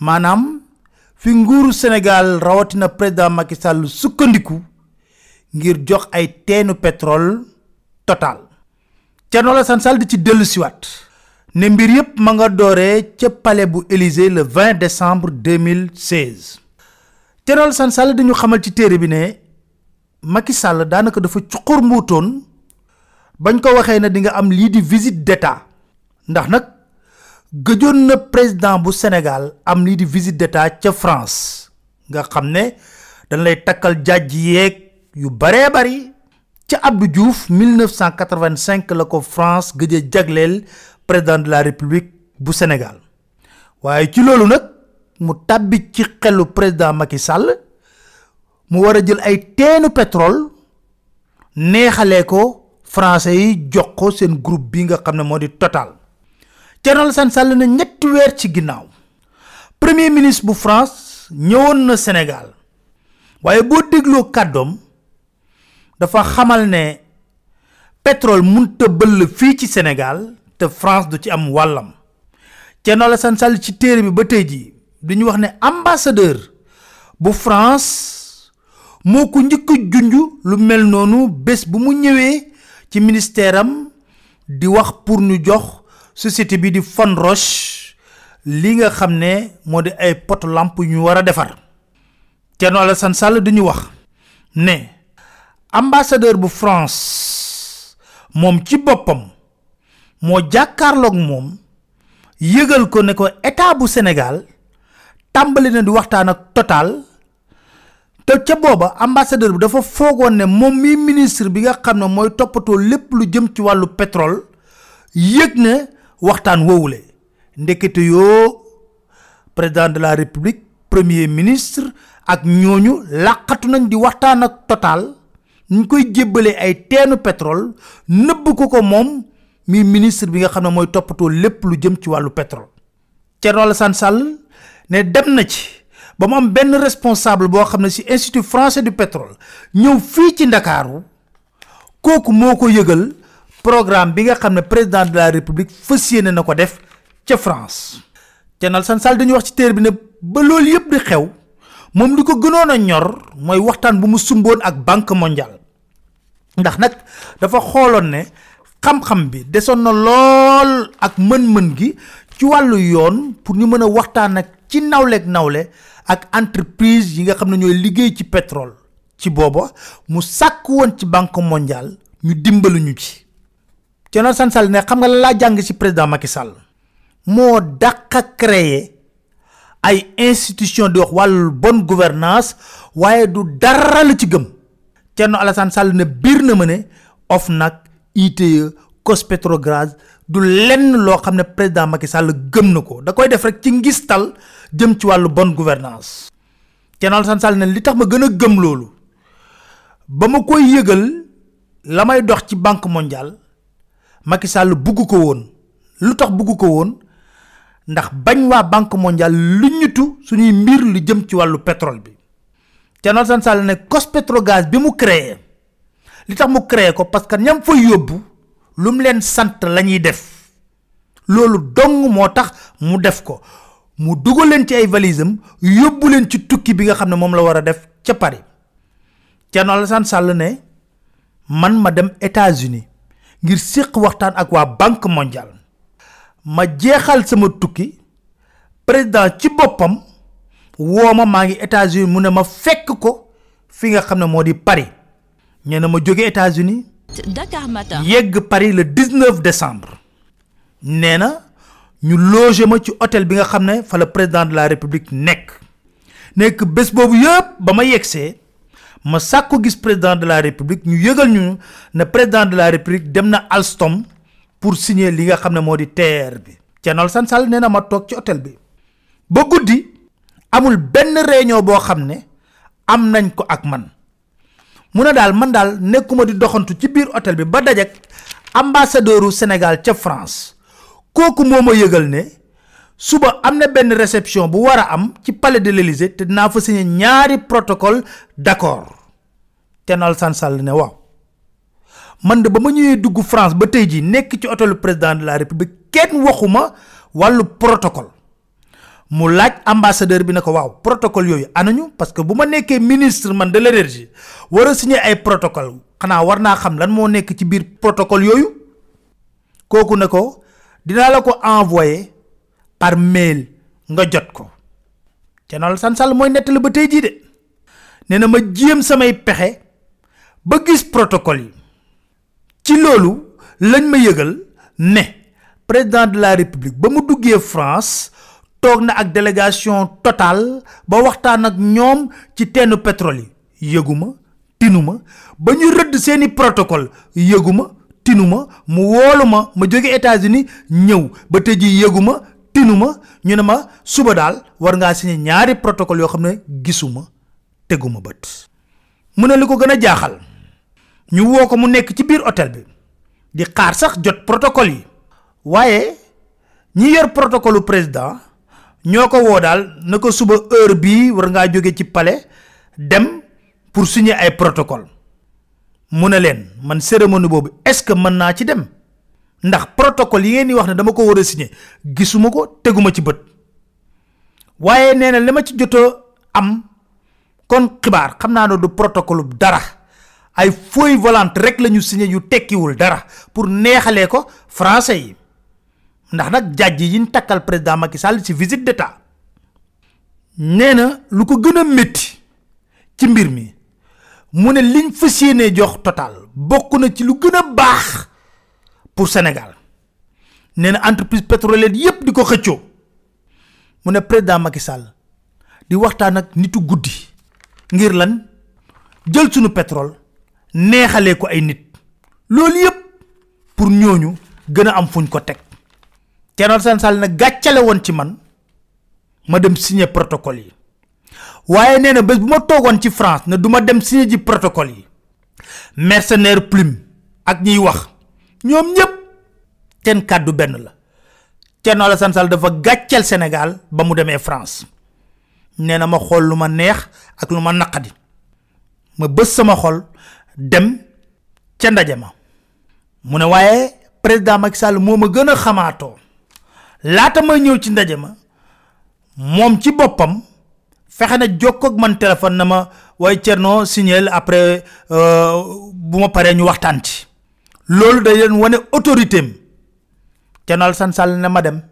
maanaam fi nguuru Sénégal rawatina président Macky Sall sukkandiku ngir jox ay teenu pétrole total. Thierno Alassane Sall di ci dellu siwaat ne mbir yépp ma nga dooree ca palais bu Élysée le 20 décembre 2016 Thierno Alassane Sall dañu xamal ci téere bi ne Macky Sall daanaka dafa cuqur mbuutoon bañ ko waxee ne di nga am lii di visite d'état. Ndax nag gëjoon na président bu Sénégal am lii di visite d'état ca France. nga xam ne dañ lay takkal jàjj yeeg yu baree bari. ca Abdou Diouf 1985 la ko France gëj a jagleel président de la République bu Sénégal. waaye ci loolu nag mu tàbbi ci xelu président Macky Sall. mu war a jël ay teenu pétrole. neexalee ko. français yi jox ko seen groupe bi nga xam ne moo di Total Thierno Alassane Sall na ñetti weer ci ginnaaw. Premier ministre bu France ñëwoon na Sénégal. Waaye boo dégloo kàddoom dafa xamal ne pétrole munta bëll fii ci Sénégal te France du ci am wàllam. Thierno Alassane Sall ci téere bi ba tey jii dañu wax ne ambassadeur bu France moo ko njëkk junj lu mel noonu bés bu mu ñëwee ci ministère am di wax pour ñu jox société bi di Fonroche li nga xam ne ay pot lampe yu ñu war a defar. Thierno Alassane Sall duñu wax ne ambassadeur bu France moom ci boppam moo jàkkaarloog moom yëgal ko ne ko état bu Sénégal tàmbali na di waxtaan Total te ca booba ambassadeur bi dafa foogoon ne moom mi ministre bi nga xam ne mooy toppatoo lépp lu jëm ci wàllu pétrole yëg ne waxtaan woowule ndekete yoo président de la république premier ministre ak ñooñu làqatu nañ di waxtaan ak Total. Ñu koy jébbalee ay teenu pétrole nëbb ko ko moom mi ministre bi nga xam ne mooy toppatoo lépp lu jëm ci wàllu pétrole. Thierno Alassane Sall ne dem na ci ba mu am benn responsable boo xam ne ci institut français du pétrole ñëw fii ci ndakaaru. Kooku moo ko yëgal programme bi nga xam ne président de la république fas na ko def ca France. Thierno Alassane Sall dañuy wax ci téere bi ne ba loolu yëpp di xew moom li ko gënoon a ñor mooy waxtaan bu mu sumboon ak banque mondiale. Ndax nag dafa xooloon ne xam-xam bi desoon na lool ak mën-mën gi ci wàllu yoon pour ñu mën a waxtaan ak ci nawleeg nawle ak entreprise yi nga xam ne ñooy liggéey ci pétrole. Ci booba mu sàkk woon ci banque mondiale ñu dimbalu ñu ci Thierno Alassane Sall ne xam nga la laa jàng ci président Macky Sall. Moo dàq a créer ay institution di wax wàllu bonne gouvernance waaye du dara la ci gëm. Thierno Alassane Sall ne biir na ma ne OFNAC ITE COS-Petrogaz du lenn loo xam ne président Macky Sall gëm na ko. Da koy def rek ci ngistal jëm ci wàllu bonne gouvernance. Thierno Alassane Sall ne li tax ma gën a gëm loolu ba ma koy yëgal la may dox ci banque mondiale Macky Sall bugg ko woon. Lu tax ko woon? Ndax bañ waa banque mondiale lu ñutu suñuy mbir lu jëm ci wàllu pétrole bi. Thierno Alassane Sall ne COS-Petrogaz bi mu créé li tax mu créé ko parce que ñam fa yóbbu lu mu leen sant la ñuy def. Loolu dong moo tax mu def ko. Mu dugal leen ci ay valisam yóbbu leen ci tukki bi nga xam ne moom la war a def ca Paris. Thierno Alassane Sall ne man ma dem États-Unis ngir séq waxtaan ak waa banque mondiale. Ma jeexal sama tukki. Président ci boppam woo ma maa ngi États-Unis mu ne ma fekk ko fi nga xam ne moo di Paris. Ñu ne ma jóge États-Unis Dakar Matin. yegg Paris le 19 décembre. Nee na ñu loger ma ci hôtel bi nga xam ne fa la président de la république nekk. Nekk bés boobu yëpp ba ma yegsee ma sàkku président de la république ñu yëgal ñu président de la république dem Alstom pour signer li nga xam ne moo di bi. Thierno Alassane Sall nee na ma toog ci hôtel bi. Ba guddi amul benn réunion boo xam ne am nañ ko ak man. Mu ne daal man daal nekkuma di doxantu ci biir hôtel Sénégal ca France. Kooku moo ma ne suba am na benn réception bu am palais de l'Élysée te dinaa fa signé ñaari protocole d'accord. Thierno Alassane Sall ne waaw. Man de France ba président de la République kenn waxuma wàllu protocole. Mu laaj ambassadeur bi ne waaw protocole anañu parce que bu ministre man de l'énergie war a signé ay protocole. Xanaa xam lan ci protocole ko envoyé par mail nga jot ko. Thierno Alassane Sall mooy nettali ba tey jii de. Nee na ma jéem samay pexe ba gis protocole ci loolu lañ ma yëgal ne président de la république ba mu duggee France toog na ak délégation Total ba waxtaan ak ñoom ci teenu pétrole tinuma ba ñu rëdd seeni protocole. Tinuma mu woolu ma jóge États-Unis ñëw. Ba ji tinuma ñu ne ma suba daal war ngaa signé ñaari protocole yoo xam gisuma teguma bët. Mu ne li ko gën a jaaxal ñu woo ko mu nekk ci biir hôtel bi di xaar sax jot protocole yi. Waaye ñi yor protocole président ñoo ko woo daal na suba heure bii war ngaa jóge ci palais dem pour signer ay protocole. Mu ne leen man cérémonie boobu est-ce que mën naa ci dem ndax protocole yi ngeen di wax ne dama ko war a signer gisuma ko teguma ci bët. Waaye nee na li ma ci am kon xibaar xam naa ne du protocole dara. Ay feuille volante rek signé yu tekkiwul dara pour neexalee ko français yi. Ndax nag jàjj yi ñu takkal président Macky Sall ci visite d'état. Nee na lu ko gën a métti ci mbir mi mu ne liñ fas a pour Sénégal. Nee na entreprise pétrolière yépp di ko xëccoo. Mu ne président Macky Sall di waxtaan ak nitu guddi ngir lan? Jël sunu pétrole neexalee ko ay nit. Loolu yépp pour ñooñu gën am fuñ ko teg. Thierno Alassane Sall nag gàccale woon ci man ma dem signer protocole yi. Na bu ma toogoon ci France ne du ma dem signer ji protocole yi. Mercenaire plume ak ñiy wax ñoom ñépp seen kàddu benn la. Thierno Alassane Sall dafa gàcceel Sénégal ba mu demee France. Nee na ma xool lu ma neex ak lu ma naqadi. Ma bës sama xol dem ca ndaje ma. Mu ne waaye président Macky Sall moo ma gën a xamaatoo. Laata may ñëw ci ndaje ma moom ci boppam fexe na jokkoo ak man téléphone na ma waaye Thierno signal après bu ma paree ñu waxtaan ci. Loolu day leen wane autorité am. Thierno san Sall ne ma dem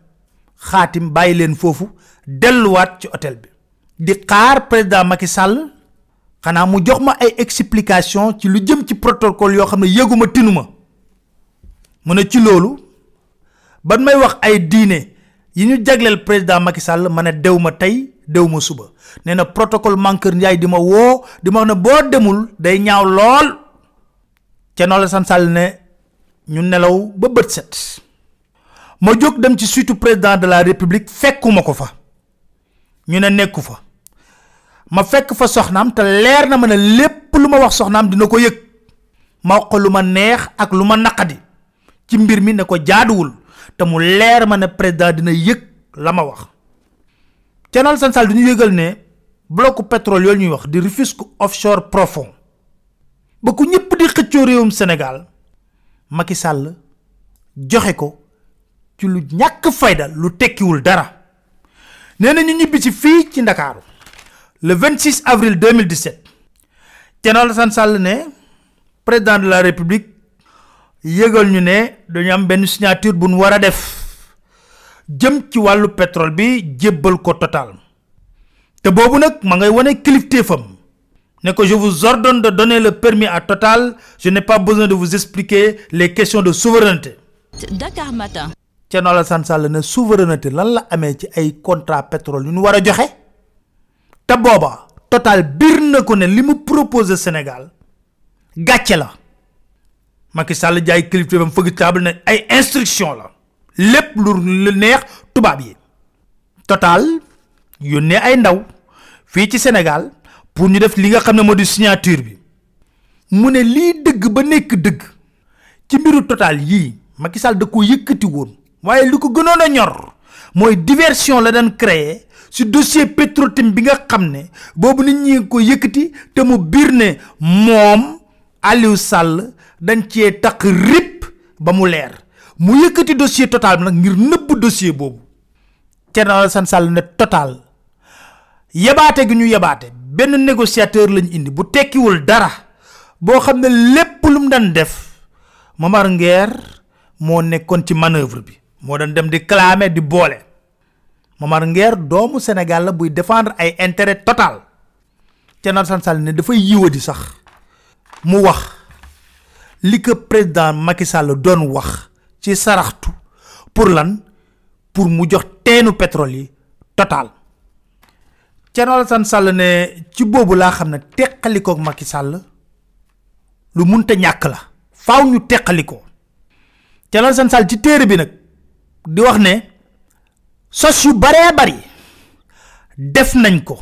xaatim bàyyi leen foofu delluwaat ci hôtel bi. Di xaar président Macky Sall xanaa mu jox ma ay explication ci lu jëm ci protocole yoo xam ne yëguma tinuma. Mu ne ci loolu ban may wax ay diine yi ñu jagleel président Macky Sall ma ne dew ma tey dew ma suba. Nee na protocole Mankeur Ndiaye di ma woo di ma wax ne boo demul day ñaaw lool. Thierno Alassane Sall ne ñu nelaw ba bët set. Ma jóg dem ci suitu président de la république fekkuma ko fa. Ñu ne nekku fa. Ma fekk fa soxnaam te leer na ma ne lépp lu ma wax soxnaam dina ko yëg. Ma wax ko lu ma neex ak lu ma naqadi. Ci mbir mi ne ko jaaduwul te mu leer ma président dina yëg la ma wax. Thierno Alassane Sall du ñu yëgal ne blocu pétrole yooyu ñuy wax di Rufisque offshore profond. Ba ku ñëpp di xëccoo réewum Sénégal Macky Sall joxe ko ci lu ñàkk fayda lu tekkiwul dara. Nee na ñu ñibbi ci fii ci Ndakaaru le 26 avril 2017 Thierno Alassane Sall ne président de la République yëgal ñu ne dañu am benn signature bu nu war a def jëm ci wàllu pétrole bi jébbal ko total. Te boobu nag ma ngay wane kilifteefam ne ko je vous ordonne de donner le permis à Total je n'ai pas besoin de vous expliquer les questions de souveraineté. Dakar Matin. Thierno Alassane Sall ne souveraineté lan la amee ci ay contrat pétrole yu ñu war a joxe? Te booba Total bir na ko ne li mu proposé Sénégal gàcce la Macky Sall jaay kilifteefam fëgg table ne ay instruction la lépp lu neex tubaab yi Total yónnee ay ndaw. fii ci Sénégal pour ñu def li nga xam ne moo di signature bi. mu ne lii dëgg ba nekk dëgg. ci mbiru total yii Macky Sall da ko yëkkati woon. waaye li ko gënoon a ñor mooy diversion la daan créer si dossier Petrotim bi nga xam ne boobu nit ñi ko yëkkati te mu biir ne moom Aliou Sall dañ cee takk rip ba mu leer. mu yëkkati dossier total bi nag ngir nëbb dossier boobu. Thierno Alassane Sall ne total. yebaate gi ñu yebaate benn négociateur lañ indi bu tekkiwul dara boo xam ne lépp lu mu daan def Momar Nguer moo nekkoon ci manœuvre bi moo doon dem di clamer di boole. Momar Nguer doomu Sénégal la buy défendre ay intérêt total. Thierno Alassane Sall ne dafay yiwadi sax mu wax li ko président Macky Sall doon wax ci saraxtu pour lan? Pour mu jox teenu pétrole yi total Thierno Alassane Sall ne ci boobu laa xam ne teqalikoog Macky Sall lu munta ñàkk la. Faaw ñu teqalikoo. Thierno Alassane Sall ci téere bi nag di wax ne sos yu bari def nañ ko.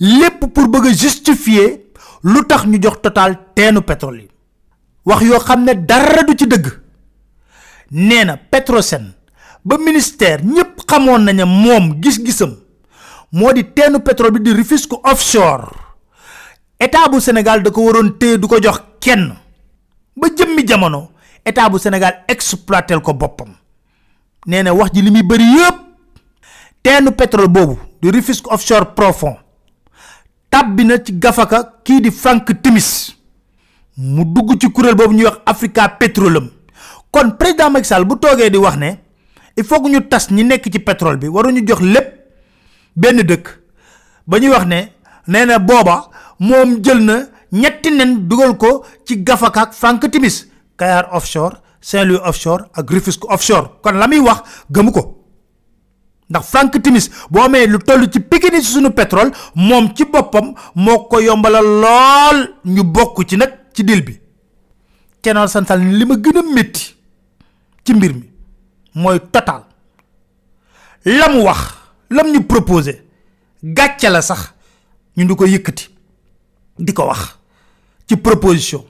Lépp pour bëgg justifier lu ñu jox total teenu pétrole wax yoo xam ne dara du ci dëgg. Nee Petrosen ba ministère ñëpp xamoon nañu moom gis-gisam moo di teenu pétrole bi di Rufisque offshore. État bu Sénégal da ko waroon téye du ko jox kenn. Ba jëmmi jamono état bu Sénégal exploitel ko boppam. Nee wax ji li muy yëpp teenu pétrole boobu di Rufisque offshore profond. Tàbbi na ci gafaka kii di Frank Timis. Mu dugg ci kuréel boobu ñuy wax Africa Petroleum. Kon président Macky Sall bu toogee di wax ne il faut que ñu tas ñi nekk ci pétrole bi waruñu jox lépp benn dëkk. Ba ñuy wax ne nee na booba moom jël na ñetti nen dugal ko ci gafaka ak Frank Timis. Kayar offshore Saint-Louis offshore ak Rufisque offshore. Kon la muy wax gëmu ko. Ndax Frank Timis boo amee lu toll ci pikini ci suñu moom ci boppam moo ko yombalal lool ñu bokk ci nag ci dil bi. Thierno Santal li ma gën a métti ci mbir mi mooy total. La mu wax lam ñu proposé gàcce la sax ñu ko yëkkati di ko wax proposition.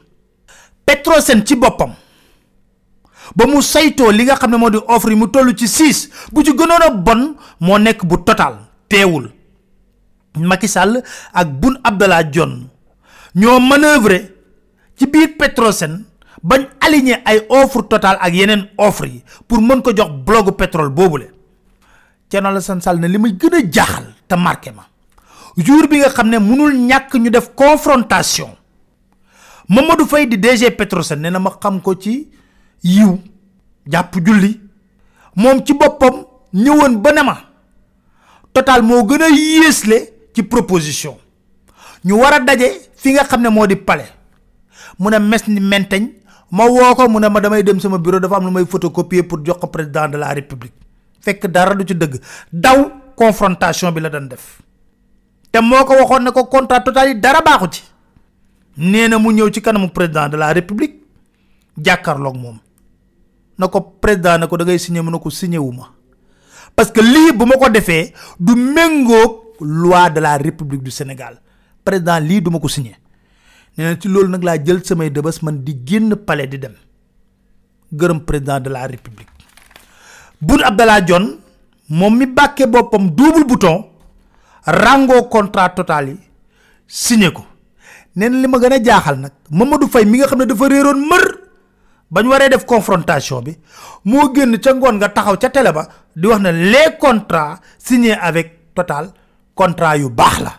Petrosen ci boppam ba mu saytoo li nga xam ne di offre yi mu toll ci six bu ci gënoon a bon moo nekk bu total Macky Sall ak Abdallah Dionne ñoo manœuvrer ci biir Petrosen bañ aligné ay offre total ak yeneen offre yi pour mën ko jox pétrole Thierno Alassane Sall ne li may gën a jaaxal te marqué ma jour bi nga ne ñàkk ñu def confrontation Mamadou Faye di DG Petrosen nee na ma xam ko ci yiw jàpp julli moom ci boppam ñëwoon ba total moo gën a ci proposition ñu war a daje fi nga ne di palais mu ne mes ni menteñ ma woo ko ma damay dem sama bureau dafa am lu may photocopier pour jox président de la république fekk dara du ci dëgg. Daw confrontation bi la doon def. Te moo ko waxoon ne ko contrat total yi dara baaxu ci. Mu ñëw ci kanamu président de la république jàkkaarloog moom. Na ko président ne ko da ngay signé mu ne ko signé wu ma. Parce que lii bu ma ko defee du méngoog loi de la république du Sénégal. Président lii du ma ko signé. Nee ci loolu nag laa jël samay dëbës man di génn palais di dem. Gërëm président de la république Boun Abdallah Dionne moom mi bàkkee boppam double bouton rango contrat total yi signé ko. Nee li ma gën a jaaxal nag Mamadou Faye mi nga xam ne dafa réeroon mër ba ñu waree def confrontation bi moo génn ca ngoon nga taxaw ca télé ba di wax ne les contrats signés avec total contrat yu baax la.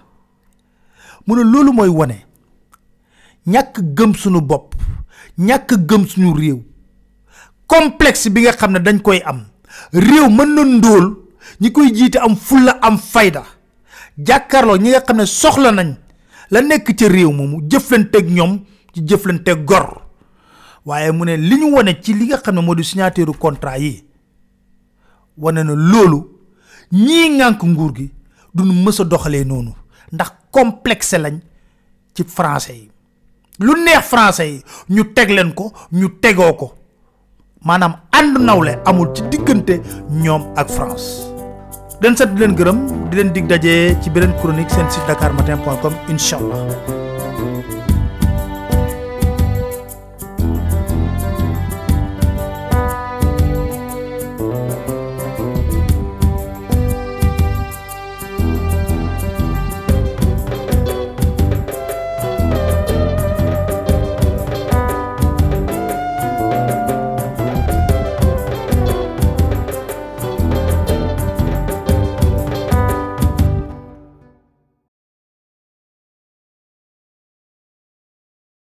Mu ne loolu mooy wane ñàkk gëm suñu bopp ñàkk gëm suñu réew complexe bi nga xam ne dañ koy am réew mën na ñi koy jiite am fulla am fayda. Jàkkaarloo ñi nga xam ne soxla nañ la nekk ca réew moomu jëflanteeg ñoom ci jëflanteeg gor. Waaye mu ne li ñu wane ci li nga xam ne moo di signature contrat yi wane na loolu ñii ŋànk nguur gi duñu mës a doxalee noonu ndax complexe lañ ci français yi. Lu neex français yi ñu teg leen ko ñu tegoo ko maanaam ànd nawle amul ci diggante ñoom ak France. Di leen sant di leen gërëm di leen dig daje ci beneen chronique seen site dakarmatin.com incha allah.